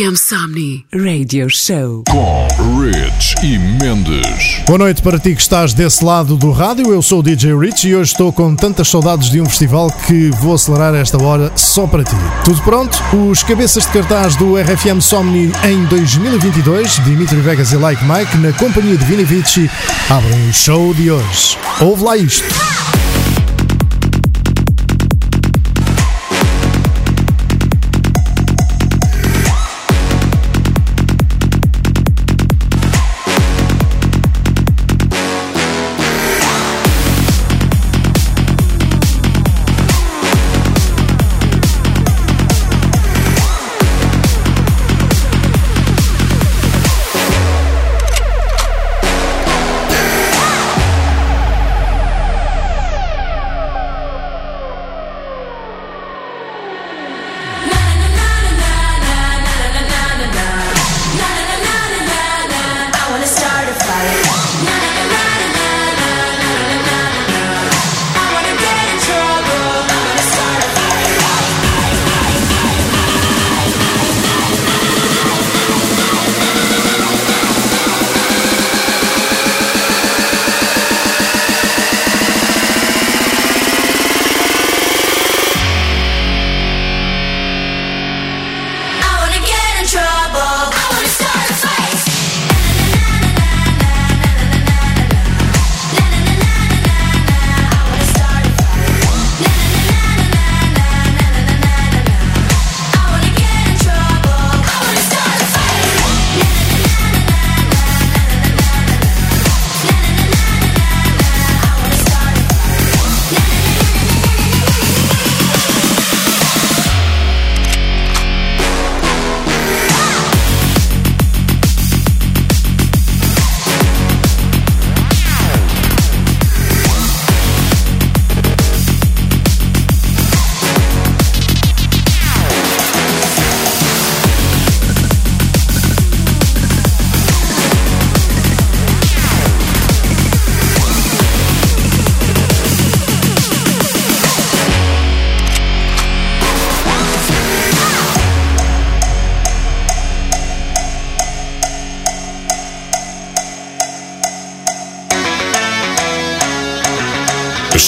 RFM Somni Radio Show. Com Rich e Mendes. Boa noite para ti que estás desse lado do rádio. Eu sou o DJ Rich e hoje estou com tantas saudades de um festival que vou acelerar esta hora só para ti. Tudo pronto? Os cabeças de cartaz do RFM Somni em 2022, Dimitri Vegas e Like Mike, na companhia de Vini Vici, abrem o show de hoje. Ouve lá isto.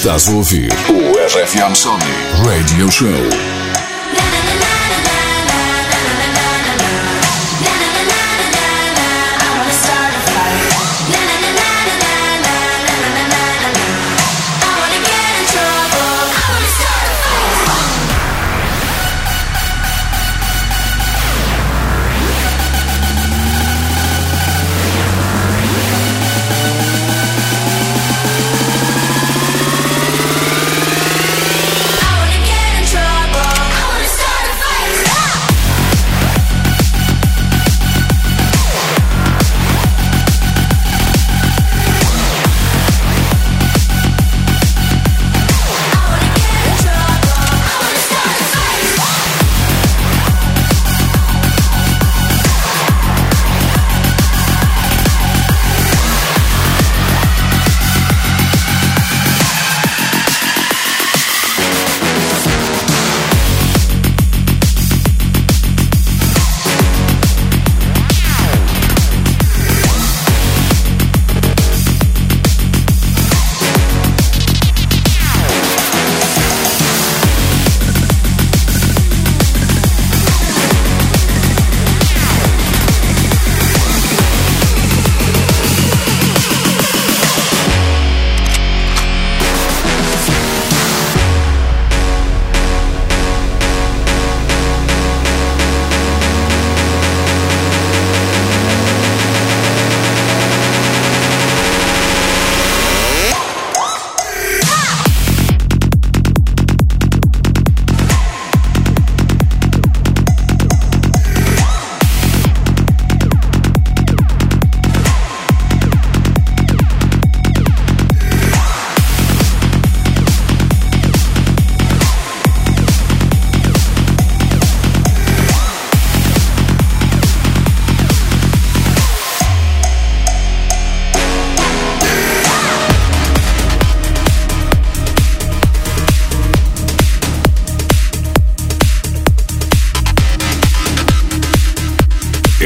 Estás a ouvir o RFM Sony Radio Show.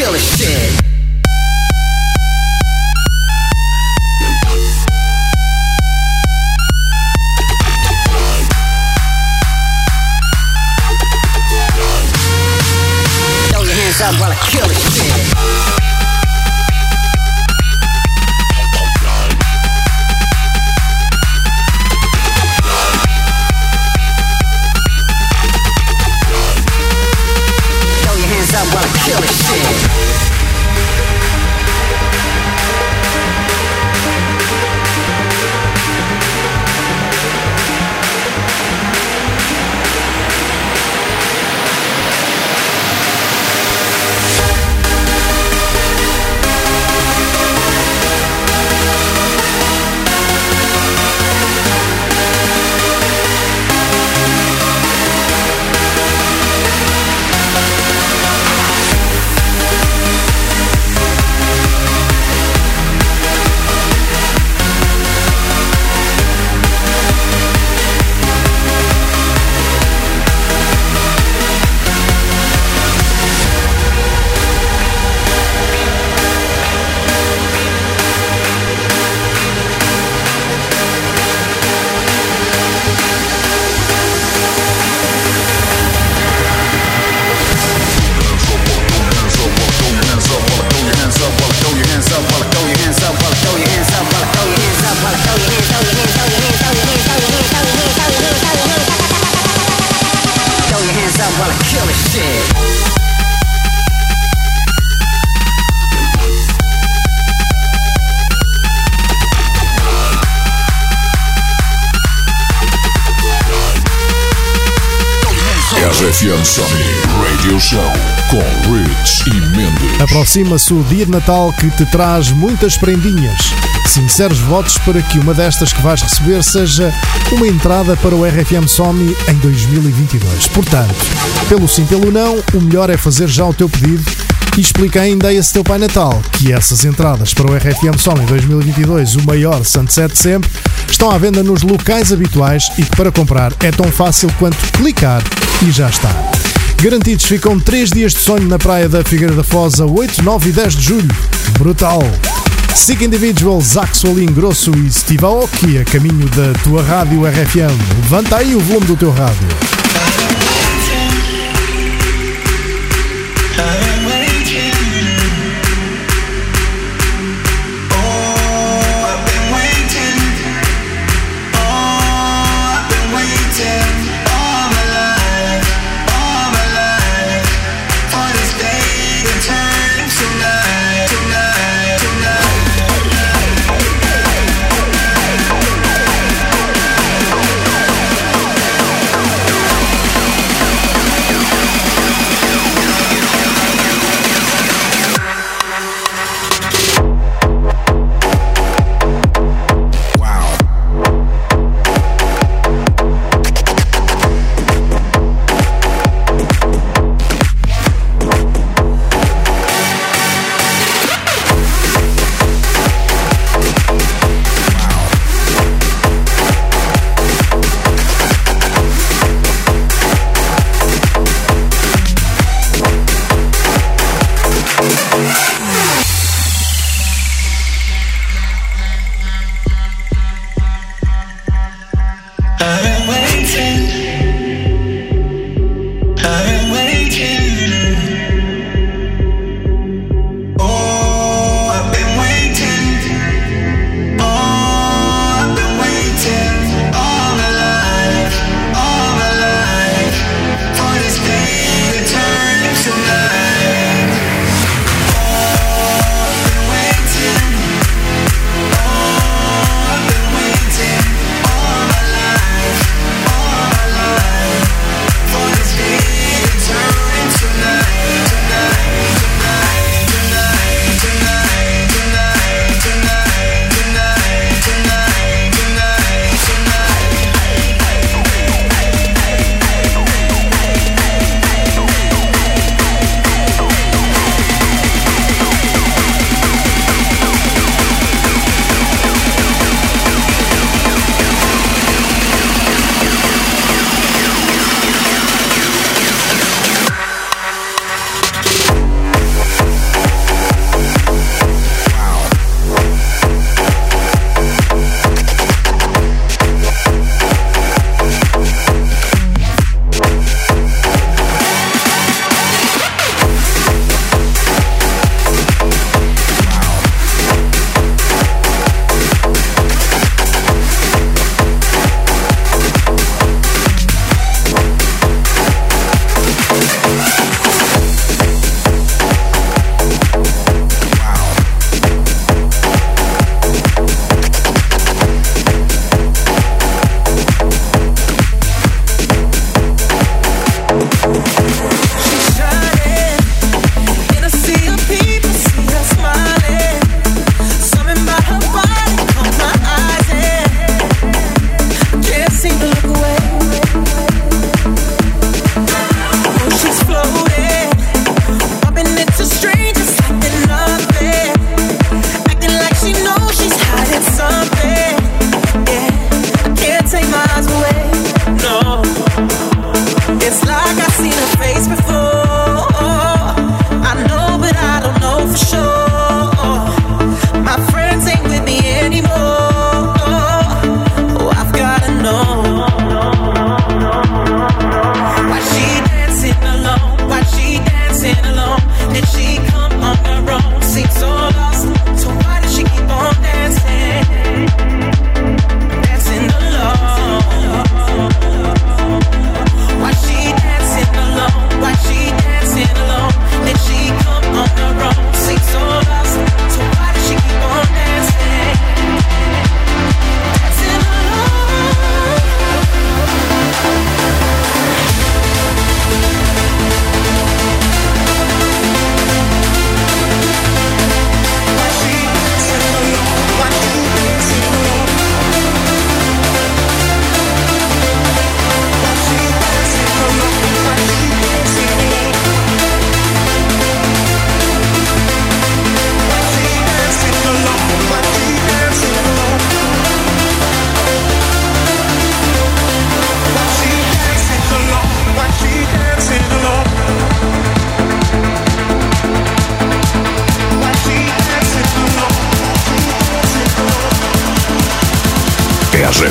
killer shit. Throw your hands up while I kill this shit. RFM Sony Radio Show com Rich e Mendes. Aproxima-se o dia de Natal que te traz muitas prendinhas. Sinceros votos para que uma destas que vais receber seja uma entrada para o RFM Somni em 2022. Portanto, pelo sim, pelo não, o melhor é fazer já o teu pedido e explica ainda a esse teu Pai Natal que essas entradas para o RFM Somni 2022, o maior sunset sempre, estão à venda nos locais habituais e que para comprar é tão fácil quanto clicar e já está. Garantidos ficam 3 dias de sonho na praia da Figueira da Foz a 8, 9 e 10 de julho. Brutal! Sick Individuals, Axel Grosso e Steve Aoki a caminho da tua rádio RFM. Levanta aí o volume do teu rádio.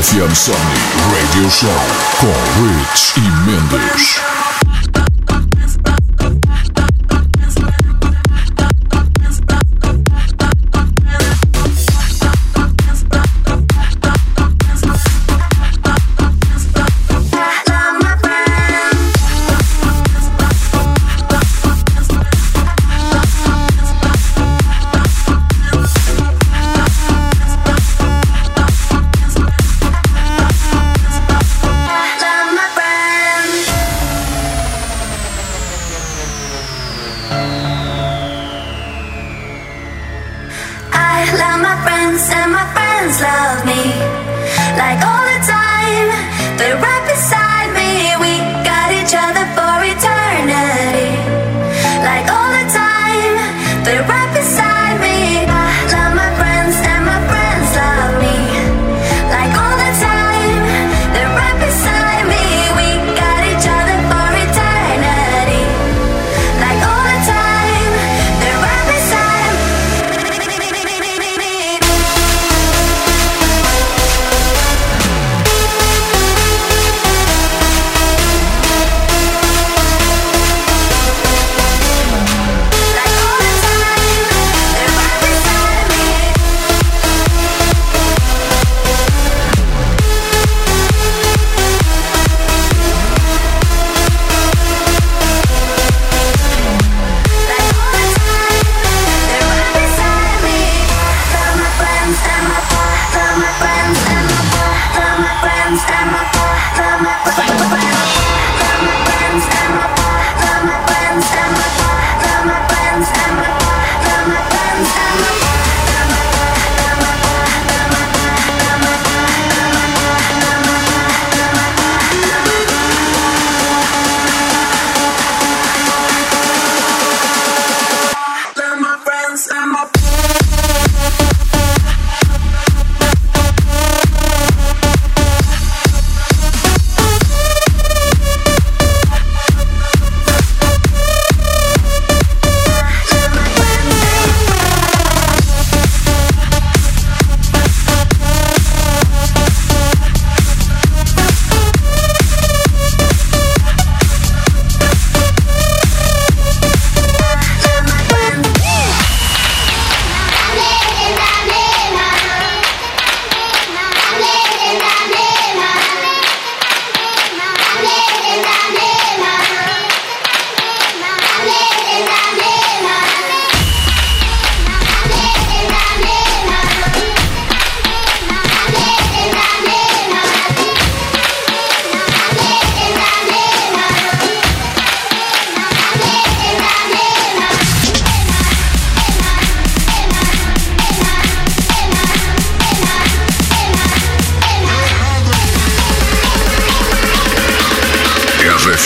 RFM Sony Radio Show com Rich e Mendes.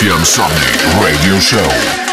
RFM Somni Radio Show.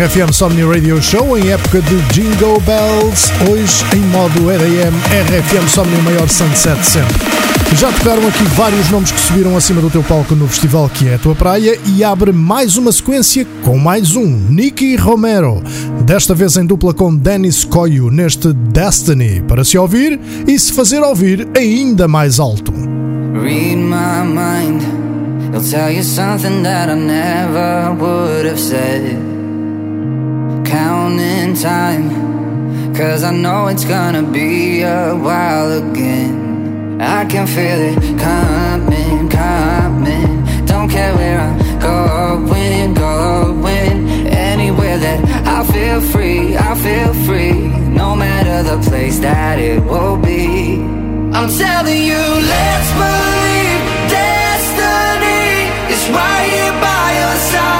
RFM Somni Radio Show em época de Jingle Bells, hoje em modo EDM, RFM Somni maior sunset sempre. Já tocaram aqui vários nomes que subiram acima do teu palco no festival que é a tua praia e abre mais uma sequência com mais um, Nicky Romero, desta vez em dupla com Dennis Coyo neste Destiny, para se ouvir e se fazer ouvir ainda mais alto. Read my mind. He'll tell you something that I never would have said. Counting time, cause I know it's gonna be a while again. I can feel it coming, coming. Don't care where I'm going, going. Anywhere that I feel free, I feel free. No matter the place that it will be. I'm telling you, let's believe destiny is right here by your side,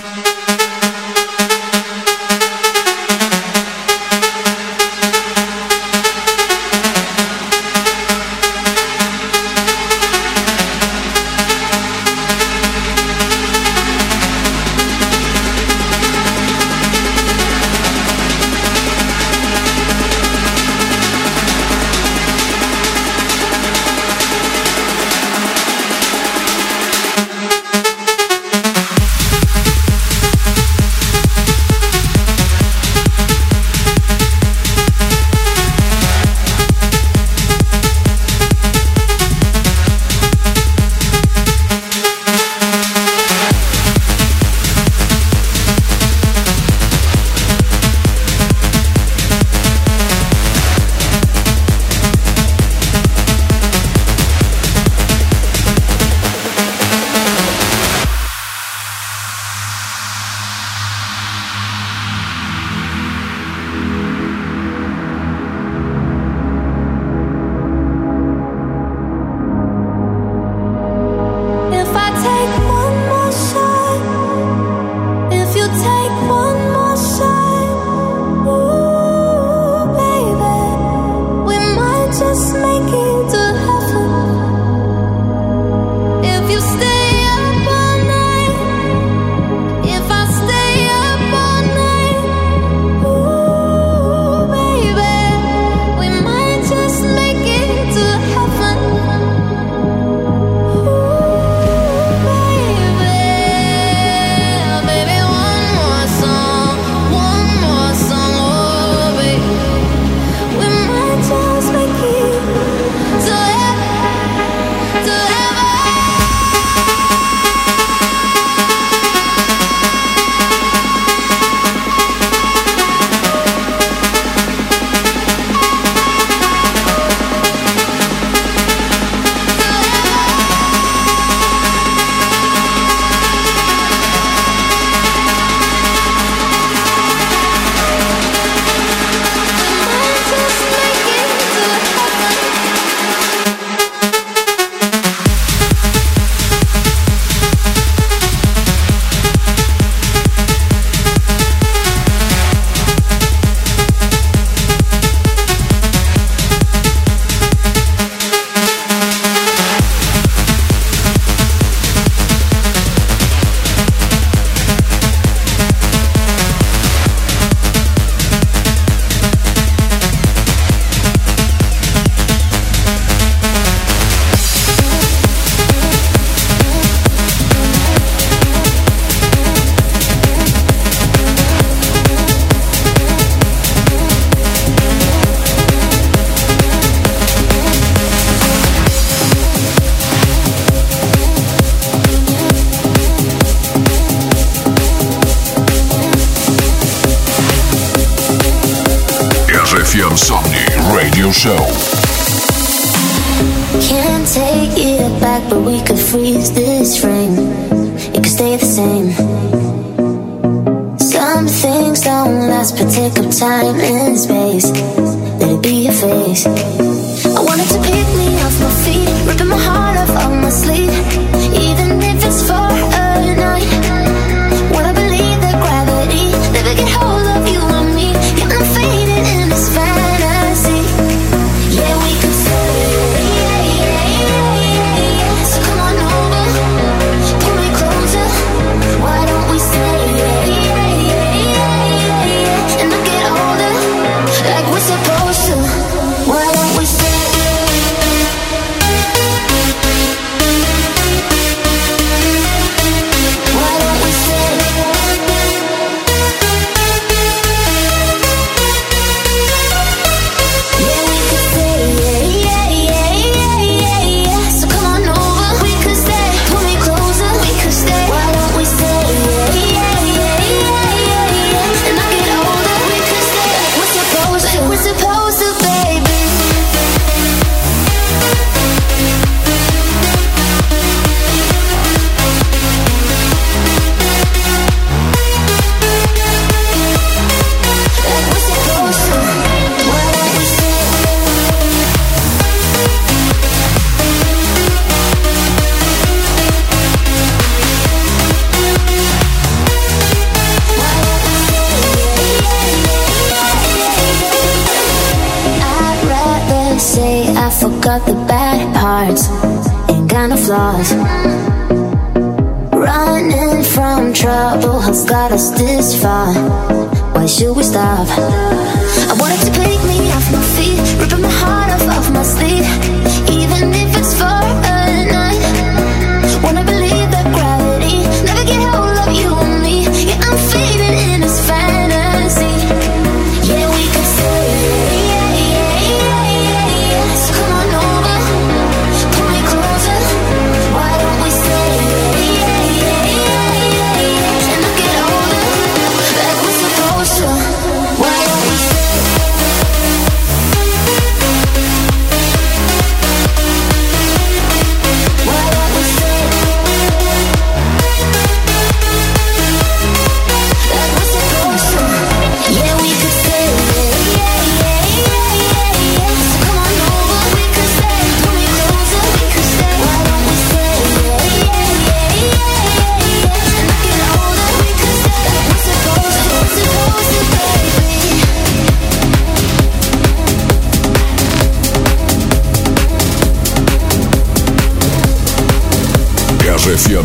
Show Can't take it back, but we could freeze this frame. It could stay the same. Some things don't last, but take up time and space. Let it be your face. I wanted to pick me off my feet, ripping my heart off on my sleeve. got the bad parts ain't got no flaws. Running from trouble has got us this far. Why should we stop? I wanted to pick me off my feet, ripping my heart off of my sleeve.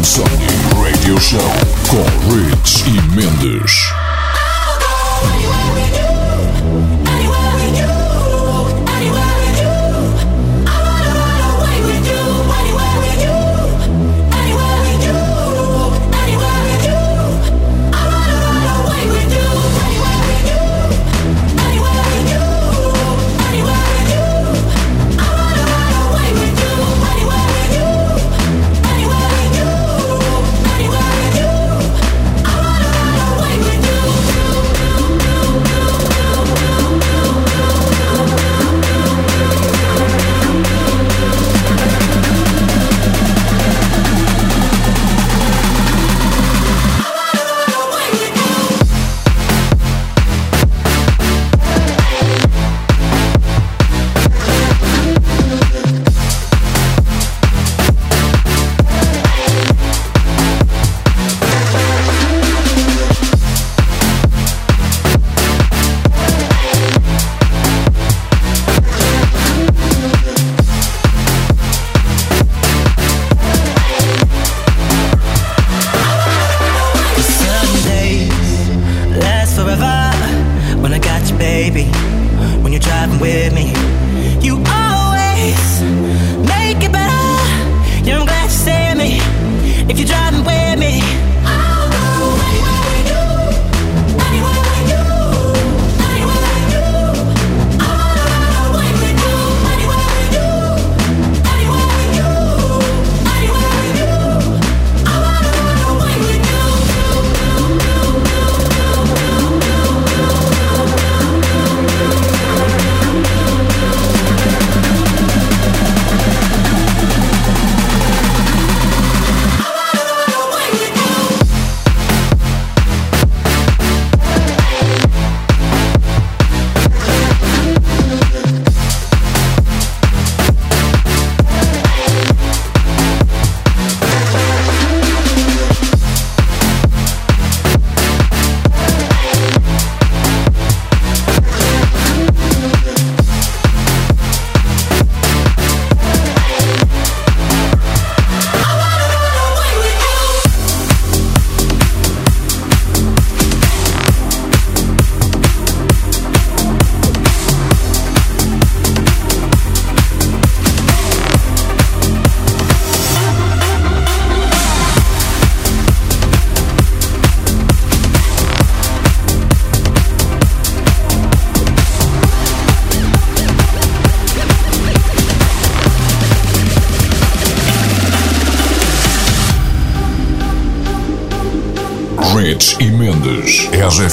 Insomnia Radio Show com Rich e Mendes.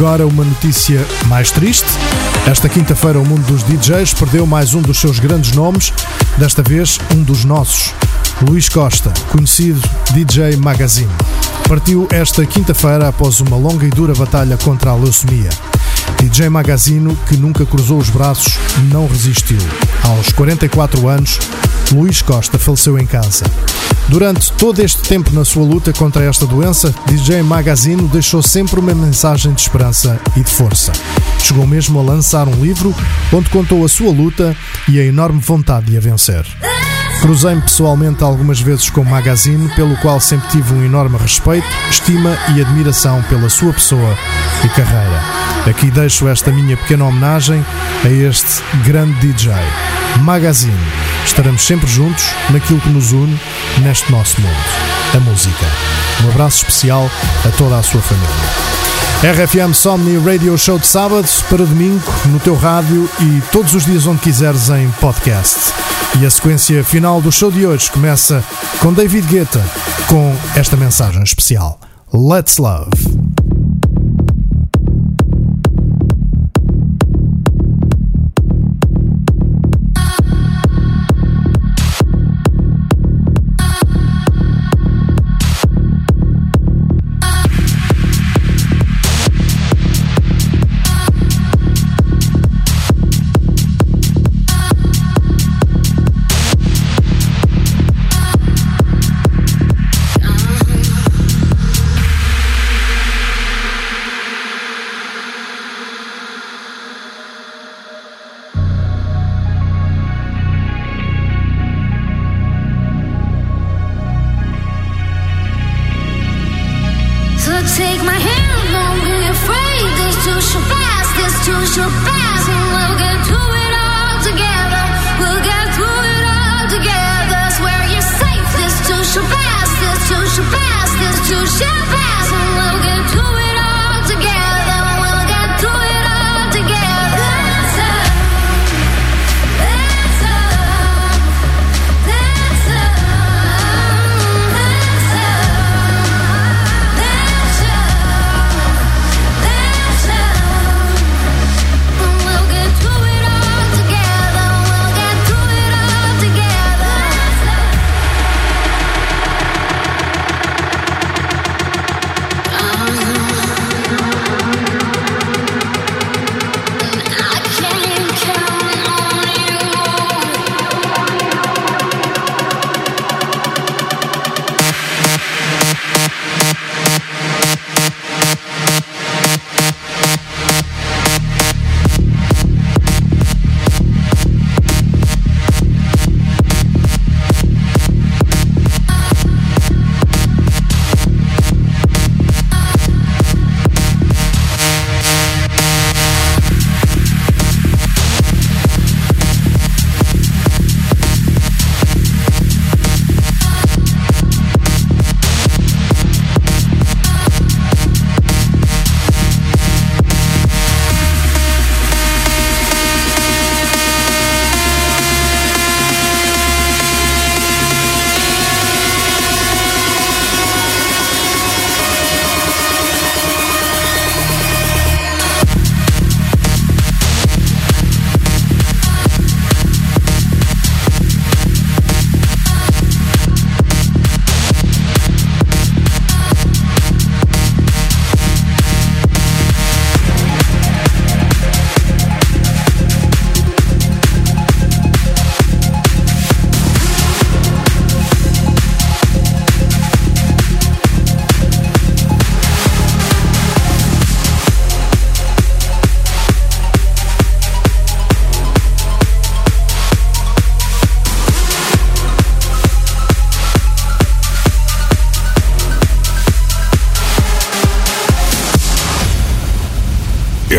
Agora uma notícia mais triste. Esta quinta-feira o mundo dos DJs perdeu mais um dos seus grandes nomes, desta vez um dos nossos, Luís Costa, conhecido DJ Magazine. Partiu esta quinta-feira após uma longa e dura batalha contra a leucemia. DJ Magazino, que nunca cruzou os braços, não resistiu. Aos 44 anos, Luís Costa faleceu em casa. Durante todo este tempo na sua luta contra esta doença, DJ Magazino deixou sempre uma mensagem de esperança e de força. Chegou mesmo a lançar um livro onde contou a sua luta e a enorme vontade de a vencer. Cruzei-me pessoalmente algumas vezes com o Magazine, pelo qual sempre tive um enorme respeito, estima e admiração pela sua pessoa e carreira. Aqui deixo esta minha pequena homenagem a este grande DJ. Magazine. Estaremos sempre juntos naquilo que nos une neste nosso mundo, a música. Um abraço especial a toda a sua família. RFM Somni Radio Show de sábado para domingo no teu rádio e todos os dias onde quiseres em podcast. E a sequência final do show de hoje começa com David Guetta com esta mensagem especial. Let's Love.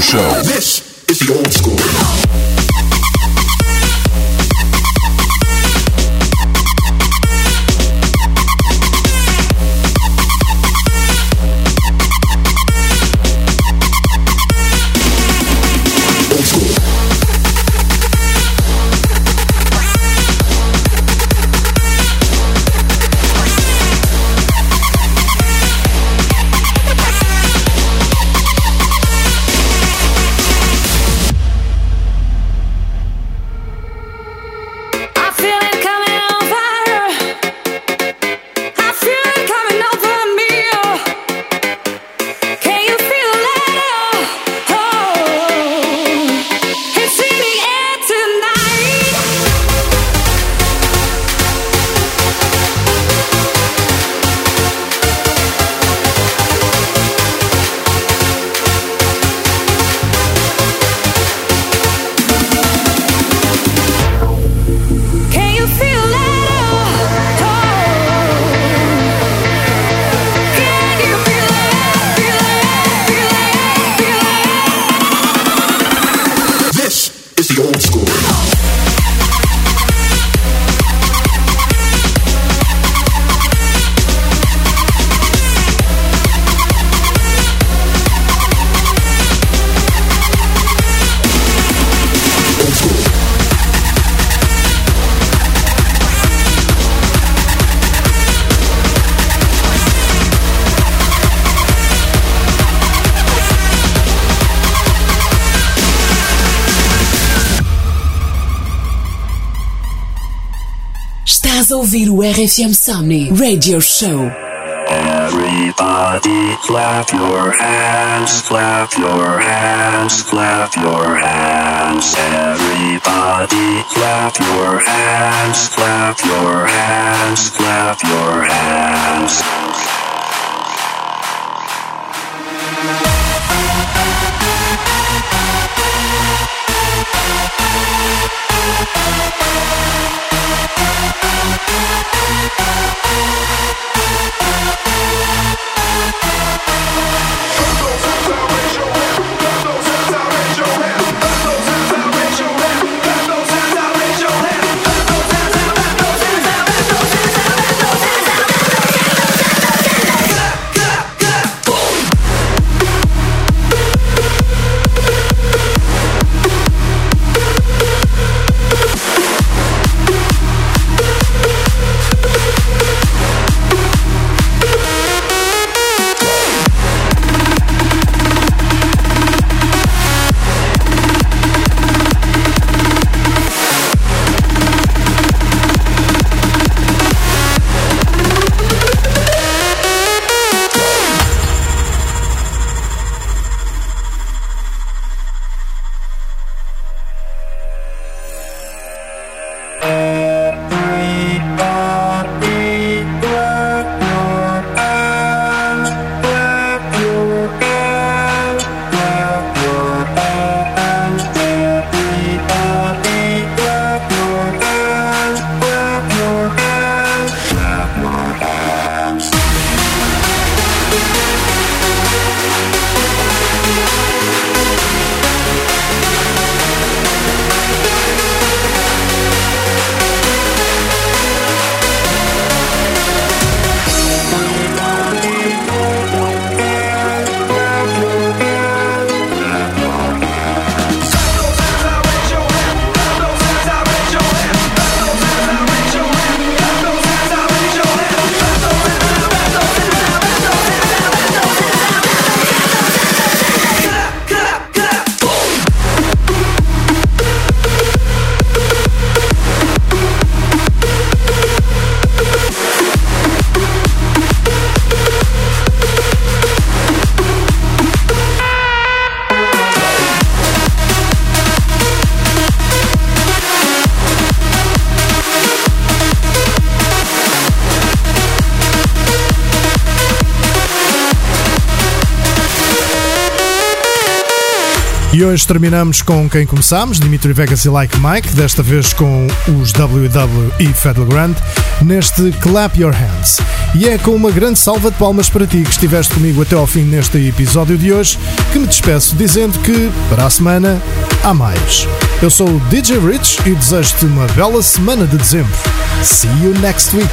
Show. This is the old school. Estás a ouvir o RFM Somni Radio Show. Everybody clap your hands, clap your hands, clap your hands. Everybody clap your hands, clap your hands, clap your hands. Hoje terminamos com quem começámos, Dimitri Vegas e Like Mike, desta vez com os WW e Federal Grant, neste Clap Your Hands. E é com uma grande salva de palmas para ti que estiveste comigo até ao fim neste episódio de hoje, que me despeço dizendo que, para a semana, há mais. Eu sou o DJ Rich e desejo-te uma bela semana de dezembro. See you next week.